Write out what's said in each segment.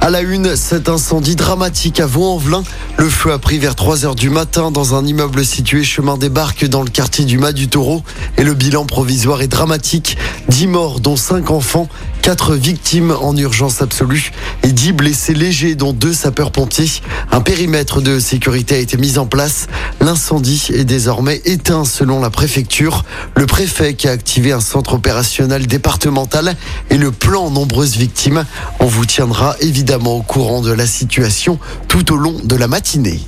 À la une, cet incendie dramatique à Vaux-en-Velin. Le feu a pris vers 3 heures du matin dans un immeuble situé chemin des Barques dans le quartier du Mas du Taureau. Et le bilan provisoire est dramatique. 10 morts, dont 5 enfants. 4 victimes en urgence absolue et 10 blessés légers, dont 2 sapeurs-pompiers. Un périmètre de sécurité a été mis en place. L'incendie est désormais éteint selon la préfecture. Le préfet qui a activé un centre opérationnel départemental et le plan nombreuses victimes. On vous tiendra évidemment au courant de la situation tout au long de la matinée.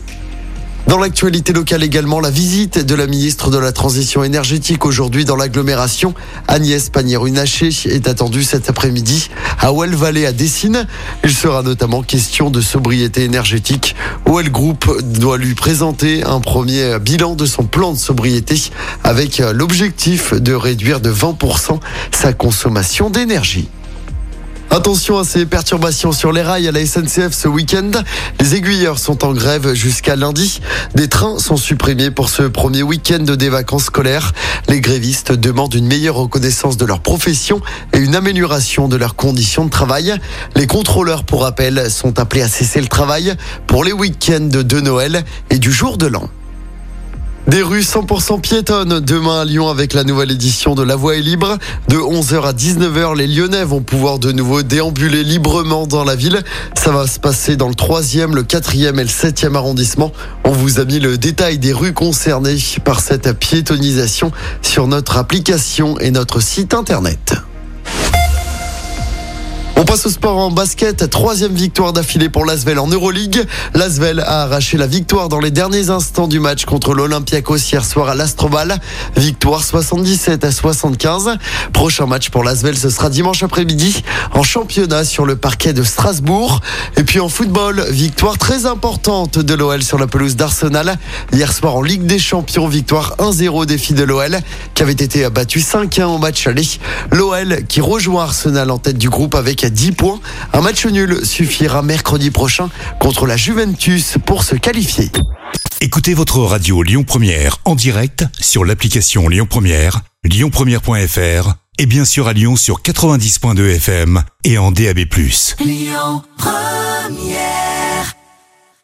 Dans l'actualité locale également, la visite de la ministre de la Transition énergétique aujourd'hui dans l'agglomération. Agnès Pannier-Runacher est attendue cet après-midi à Well Valley à Dessine. Il sera notamment question de sobriété énergétique. OL Group doit lui présenter un premier bilan de son plan de sobriété avec l'objectif de réduire de 20% sa consommation d'énergie. Attention à ces perturbations sur les rails à la SNCF ce week-end. Les aiguilleurs sont en grève jusqu'à lundi. Des trains sont supprimés pour ce premier week-end des vacances scolaires. Les grévistes demandent une meilleure reconnaissance de leur profession et une amélioration de leurs conditions de travail. Les contrôleurs, pour rappel, sont appelés à cesser le travail pour les week-ends de Noël et du jour de l'an. Des rues 100% piétonnes demain à Lyon avec la nouvelle édition de La Voie est libre. De 11h à 19h, les Lyonnais vont pouvoir de nouveau déambuler librement dans la ville. Ça va se passer dans le 3e, le 4e et le 7e arrondissement. On vous a mis le détail des rues concernées par cette piétonisation sur notre application et notre site internet. Passe au sport en basket. Troisième victoire d'affilée pour l'Asvel en Euroleague. L'Asvel a arraché la victoire dans les derniers instants du match contre l'Olympiakos hier soir à l'Astrobal. Victoire 77 à 75. Prochain match pour l'Asvel, ce sera dimanche après-midi en championnat sur le parquet de Strasbourg. Et puis en football, victoire très importante de l'OL sur la pelouse d'Arsenal. Hier soir en Ligue des Champions, victoire 1-0 défi de l'OL qui avait été battu 5-1 au match aller. L'OL qui rejoint Arsenal en tête du groupe avec 10 points. Un match nul suffira mercredi prochain contre la Juventus pour se qualifier. Écoutez votre radio Lyon Première en direct sur l'application Lyon Première, lyonpremière.fr et bien sûr à Lyon sur 90.2 FM et en DAB+. Lyon Première